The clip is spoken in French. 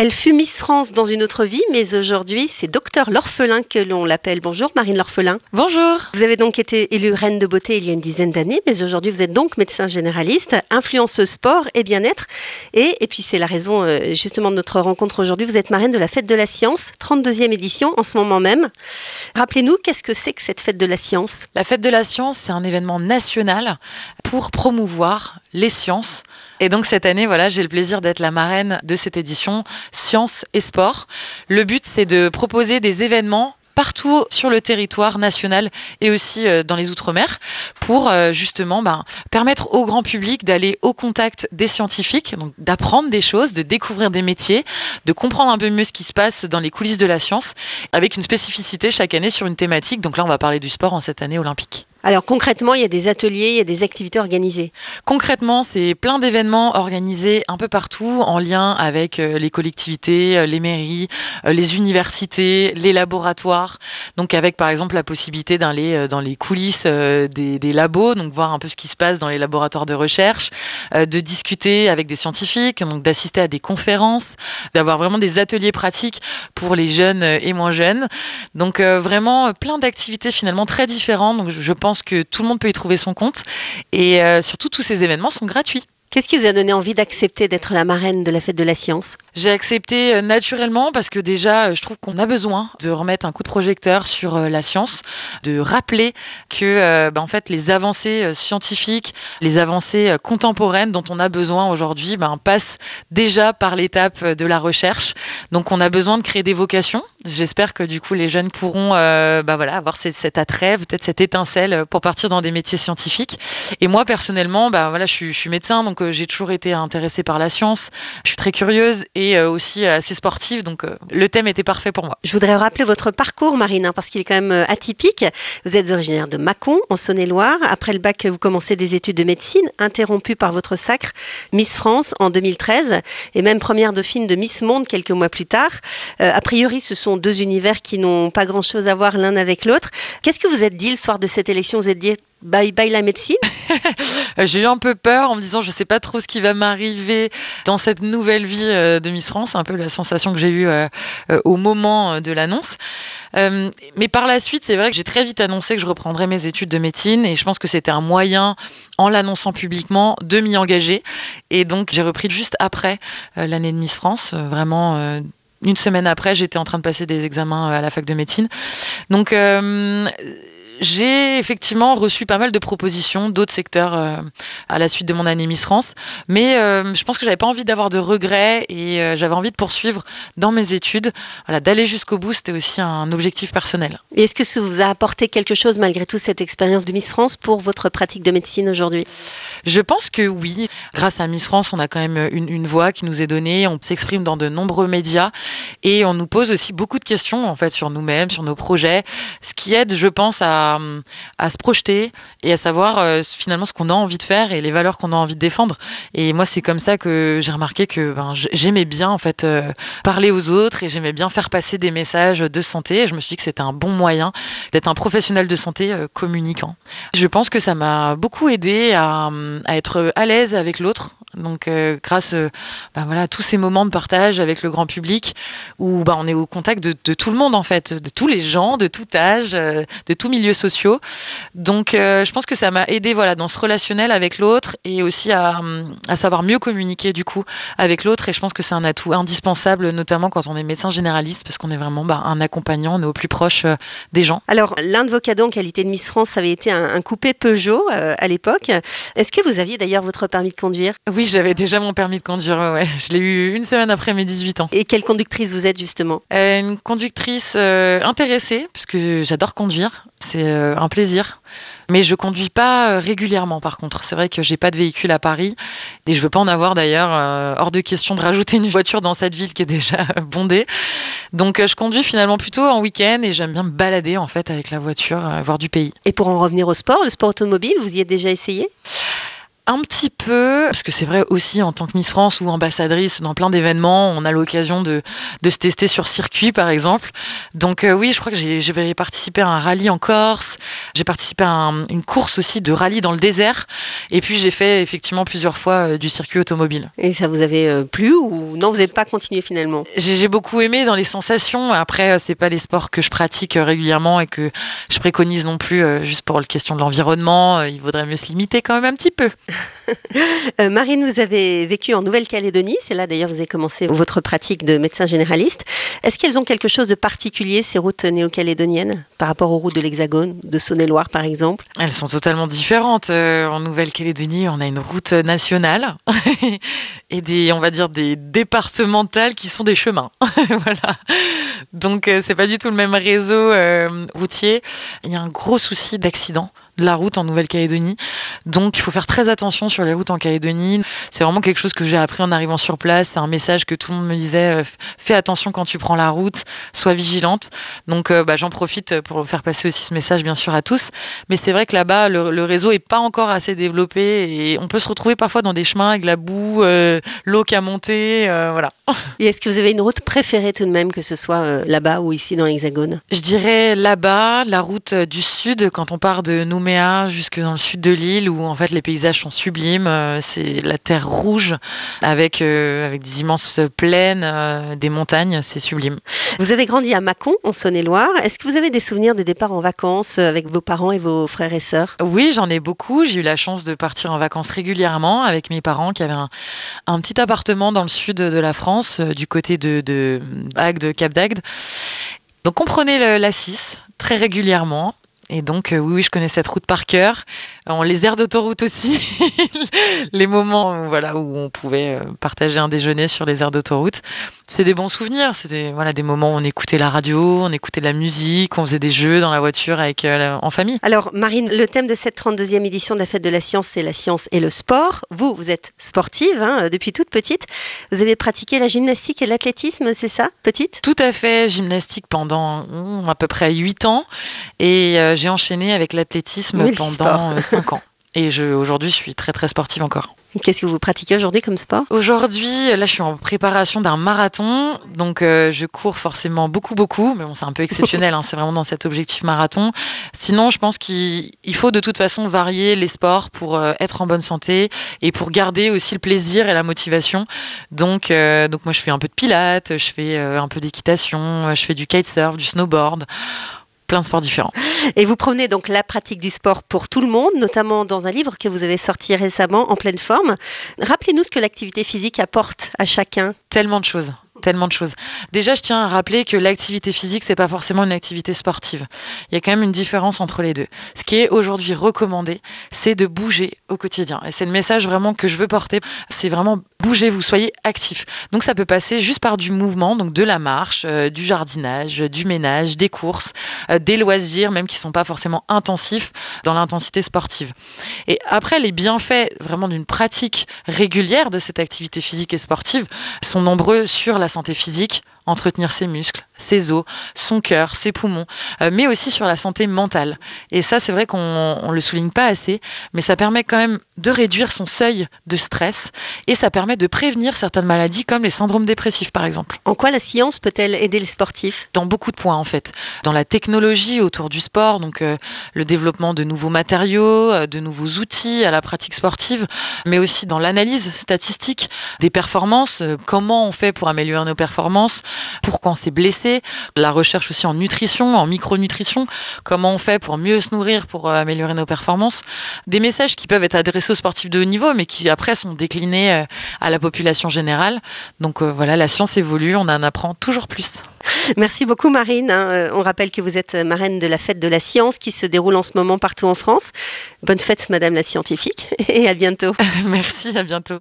Elle fut Miss France dans une autre vie, mais aujourd'hui, c'est docteur L'Orphelin que l'on l'appelle. Bonjour Marine L'Orphelin. Bonjour. Vous avez donc été élue reine de beauté il y a une dizaine d'années, mais aujourd'hui, vous êtes donc médecin généraliste, influenceuse sport et bien-être. Et, et puis, c'est la raison euh, justement de notre rencontre aujourd'hui. Vous êtes marraine de la Fête de la Science, 32e édition en ce moment même. Rappelez-nous, qu'est-ce que c'est que cette Fête de la Science? La Fête de la Science, c'est un événement national pour promouvoir les sciences. Et donc cette année, voilà, j'ai le plaisir d'être la marraine de cette édition Sciences et Sport. Le but, c'est de proposer des événements partout sur le territoire national et aussi euh, dans les Outre-mer pour euh, justement ben, permettre au grand public d'aller au contact des scientifiques, donc d'apprendre des choses, de découvrir des métiers, de comprendre un peu mieux ce qui se passe dans les coulisses de la science, avec une spécificité chaque année sur une thématique. Donc là, on va parler du sport en cette année olympique. Alors concrètement, il y a des ateliers, il y a des activités organisées. Concrètement, c'est plein d'événements organisés un peu partout en lien avec euh, les collectivités, euh, les mairies, euh, les universités, les laboratoires. Donc avec par exemple la possibilité d'aller dans les coulisses des, labos, donc voir un peu ce qui se passe dans les laboratoires de recherche, de discuter avec des scientifiques, donc d'assister à des conférences, d'avoir vraiment des ateliers pratiques pour les jeunes et moins jeunes. Donc vraiment plein d'activités finalement très différentes. Donc je pense pense que tout le monde peut y trouver son compte. Et euh, surtout, tous ces événements sont gratuits. Qu'est-ce qui vous a donné envie d'accepter d'être la marraine de la fête de la science? J'ai accepté euh, naturellement parce que déjà, euh, je trouve qu'on a besoin de remettre un coup de projecteur sur euh, la science, de rappeler que bah, en fait les avancées scientifiques, les avancées contemporaines dont on a besoin aujourd'hui, bah, passent déjà par l'étape de la recherche. Donc on a besoin de créer des vocations. J'espère que du coup les jeunes pourront bah, voilà, avoir cet, attrait, peut-être cette étincelle pour partir dans des métiers scientifiques. Et moi personnellement, bah, voilà, je, je suis médecin, donc j'ai toujours été intéressée par la science. Je suis très curieuse et euh, aussi assez sportive, donc euh, le thème était parfait pour moi. Je voudrais rappeler votre parcours, Marine, hein, parce qu'il est quand même euh, atypique. Vous êtes originaire de Mâcon, en Saône-et-Loire. Après le bac, vous commencez des études de médecine, interrompues par votre sacre Miss France en 2013 et même première dauphine de Miss Monde quelques mois plus tard. a priori, ce sont deux univers qui n'ont pas grand-chose à voir l'un avec l'autre. Qu'est-ce que vous êtes dit le soir de cette élection? Vous êtes dit bye bye la médecine J'ai eu un peu peur en me disant je sais pas trop ce qui va m'arriver dans cette nouvelle vie euh, de Miss France, c'est un peu la sensation que j'ai eue euh, euh, au moment de l'annonce. mais par la suite, c'est vrai que j'ai très vite annoncé que je reprendrais mes études de médecine et je pense que c'était un moyen, en l'annonçant publiquement, de m'y engager. Et donc j'ai repris juste après l'année de Miss France, vraiment une semaine après, j'étais en train de passer des examens à la fac de médecine. Donc j'ai effectivement reçu pas mal de propositions d'autres secteurs euh, à la suite de mon année Miss France, mais euh, je pense que j'avais pas envie d'avoir de regrets et euh, j'avais envie de poursuivre dans mes études. Voilà, d'aller jusqu'au bout, c'était aussi un objectif personnel. Et est-ce que ça vous a apporté quelque chose malgré tout cette expérience de Miss France pour votre pratique de médecine aujourd'hui? Je pense que oui. Grâce à Miss France, on a quand même une, une voix qui nous est donnée, on s'exprime dans de nombreux médias et on nous pose aussi beaucoup de questions en fait sur nous-mêmes, sur nos projets, ce qui aide, je pense, à à, se projeter et à savoir euh, finalement ce qu'on a envie de faire et les valeurs qu'on a envie de défendre. Et moi, c'est comme ça que j'ai remarqué que ben, j'aimais bien en fait euh, parler aux autres et j'aimais bien faire passer des messages de santé. Et je me suis dit que c'était un bon moyen d'être un professionnel de santé euh, communicant. Je pense que ça m'a beaucoup aidé à, être à l'aise avec l'autre donc euh, grâce bah, voilà, à tous ces moments de partage avec le grand public où bah, on est au contact de, tout le monde en fait, de tous les gens, de tout âge, de tous milieux sociaux. Donc je pense que ça m'a aidé voilà, dans ce relationnel avec l'autre et aussi à, à, savoir mieux communiquer du coup avec l'autre et je pense que c'est un atout indispensable notamment quand on est médecin généraliste parce qu'on est vraiment bah, un accompagnant, on est au plus proche des gens. Alors l'un de vos cadeaux en qualité de Miss France avait été un, un coupé Peugeot à l'époque. Est-ce que vous aviez d'ailleurs votre permis de conduire? Oui, j'avais déjà mon permis de conduire, ouais. Je l'ai eu une semaine après mes 18 ans. Et quelle conductrice vous êtes justement? Euh, Une conductrice euh, intéressée, puisque j'adore conduire. C'est euh, un plaisir. Mais je conduis pas régulièrement par contre. C'est vrai que j'ai pas de véhicule à Paris et je veux pas en avoir d'ailleurs. hors de question de rajouter une voiture dans cette ville qui est déjà bondée. Donc je conduis finalement plutôt en week-end et j'aime bien me balader en fait avec la voiture, voir du pays. Et pour en revenir au sport, le sport automobile, vous y êtes déjà essayé? Un petit peu, parce que c'est vrai aussi en tant que Miss France ou ambassadrice dans plein d'événements, on a l'occasion de, de, se tester sur circuit par exemple. Donc euh, oui, je crois que j'ai participé à un rallye en Corse, j'ai participé à une course aussi de rallye dans le désert, et puis j'ai fait effectivement plusieurs fois euh, du circuit automobile. Et ça vous avait euh, plu ou non, vous n'avez pas continué finalement? J'ai beaucoup aimé dans les sensations. Après, c'est pas les sports que je pratique régulièrement et que je préconise non plus juste pour la question de l'environnement. Il vaudrait mieux se limiter quand même un petit peu. Euh, Marine, vous avez vécu en Nouvelle-Calédonie. C'est là d'ailleurs vous avez commencé votre pratique de médecin généraliste. Est-ce qu'elles ont quelque chose de particulier, ces routes néo-calédoniennes, par rapport aux routes de l'Hexagone, de Saône-et-Loire par exemple? Elles sont totalement différentes. Euh, en Nouvelle-Calédonie, on a une route nationale et des, on va dire, des départementales qui sont des chemins. voilà. Donc, euh, c'est pas du tout le même réseau routier. Il y a un gros souci d'accident la route en Nouvelle-Calédonie. Donc il faut faire très attention sur les routes en Calédonie. C'est vraiment quelque chose que j'ai appris en arrivant sur place. C'est un message que tout le monde me disait, euh, fais attention quand tu prends la route, sois vigilante. Donc euh, bah, j'en profite pour faire passer aussi ce message bien sûr à tous. Mais c'est vrai que là-bas, le, réseau est pas encore assez développé et on peut se retrouver parfois dans des chemins avec la boue, euh, l'eau qui a monté, voilà. Et est-ce que vous avez une route préférée tout de même, que ce soit là-bas ou ici dans l'Hexagone? Je dirais là-bas, la route du sud, quand on part de Nouméa jusque dans le sud de l'île où en fait les paysages sont sublimes. Euh, c'est la terre rouge avec, euh, avec des immenses plaines, euh, des montagnes, c'est sublime. Vous avez grandi à Mâcon, en Saône-et-Loire. Est-ce que vous avez des souvenirs de départ en vacances avec vos parents et vos frères et sœurs? Oui, j'en ai beaucoup. J'ai eu la chance de partir en vacances régulièrement avec mes parents qui avaient un, petit appartement dans le sud de la France, du côté de, de Agde, Cap d'Agde. Donc on prenait la 6 très régulièrement. Et donc, euh, oui, oui, je connais cette route par cœur. En les aires d'autoroute aussi, les moments voilà, où on pouvait euh, partager un déjeuner sur les aires d'autoroute. C'est des bons souvenirs. C'était voilà, des moments où on écoutait la radio, on écoutait de la musique, on faisait des jeux dans la voiture avec, euh, en famille. Alors, Marine, le thème de cette 32e édition de la Fête de la Science, c'est la science et le sport. Vous, vous êtes sportive hein, depuis toute petite. Vous avez pratiqué la gymnastique et l'athlétisme, c'est ça, petite? Tout à fait. Gymnastique pendant hmm, à peu près 8 ans. Et j'ai enchaîné avec l'athlétisme pendant 5 euh, ans. Et aujourd'hui, je suis très très sportive encore. Qu'est-ce que vous pratiquez aujourd'hui comme sport? Aujourd'hui, là, je suis en préparation d'un marathon, donc euh, je cours forcément beaucoup beaucoup, mais bon, c'est un peu exceptionnel. hein, c'est vraiment dans cet objectif marathon. Sinon, je pense qu'il faut de toute façon varier les sports pour euh, être en bonne santé et pour garder aussi le plaisir et la motivation. Donc, donc moi, je fais un peu de pilates, je fais un peu d'équitation, je fais du kitesurf, du snowboard plein de sports différents. Et vous prenez donc la pratique du sport pour tout le monde, notamment dans un livre que vous avez sorti récemment en pleine forme. Rappelez-nous ce que l'activité physique apporte à chacun. Tellement de choses tellement de choses. Déjà, je tiens à rappeler que l'activité physique, c'est pas forcément une activité sportive. Il y a quand même une différence entre les deux. Ce qui est aujourd'hui recommandé, c'est de bouger au quotidien. Et c'est le message vraiment que je veux porter. C'est vraiment bouger, vous soyez actif. Donc ça peut passer juste par du mouvement, donc de la marche, euh, du jardinage, du ménage, des courses, euh, des loisirs, même qui sont pas forcément intensifs dans l'intensité sportive. Et après, les bienfaits vraiment d'une pratique régulière de cette activité physique et sportive sont nombreux sur la santé physique, entretenir ses muscles, ses os, son cœur, ses poumons, euh, mais aussi sur la santé mentale. Et ça, c'est vrai qu'on ne le souligne pas assez, mais ça permet quand même de réduire son seuil de stress et ça permet de prévenir certaines maladies comme les syndromes dépressifs, par exemple. En quoi la science peut-elle aider les sportifs? Dans beaucoup de points, en fait. Dans la technologie autour du sport, donc euh, le développement de nouveaux matériaux, euh, de nouveaux outils à la pratique sportive, mais aussi dans l'analyse statistique des performances, comment on fait pour améliorer nos performances, pourquoi on s'est blessé, la recherche aussi en nutrition, en micronutrition, comment on fait pour mieux se nourrir, pour euh, améliorer nos performances. Des messages qui peuvent être adressés aux sportifs de haut niveau, mais qui après sont déclinés euh, à la population générale. Donc euh, voilà, la science évolue, on en apprend toujours plus. Merci beaucoup Marine. Hein. On rappelle que vous êtes marraine de la fête de la science qui se déroule en ce moment partout en France. Bonne fête Madame la scientifique et à bientôt. Merci, à bientôt.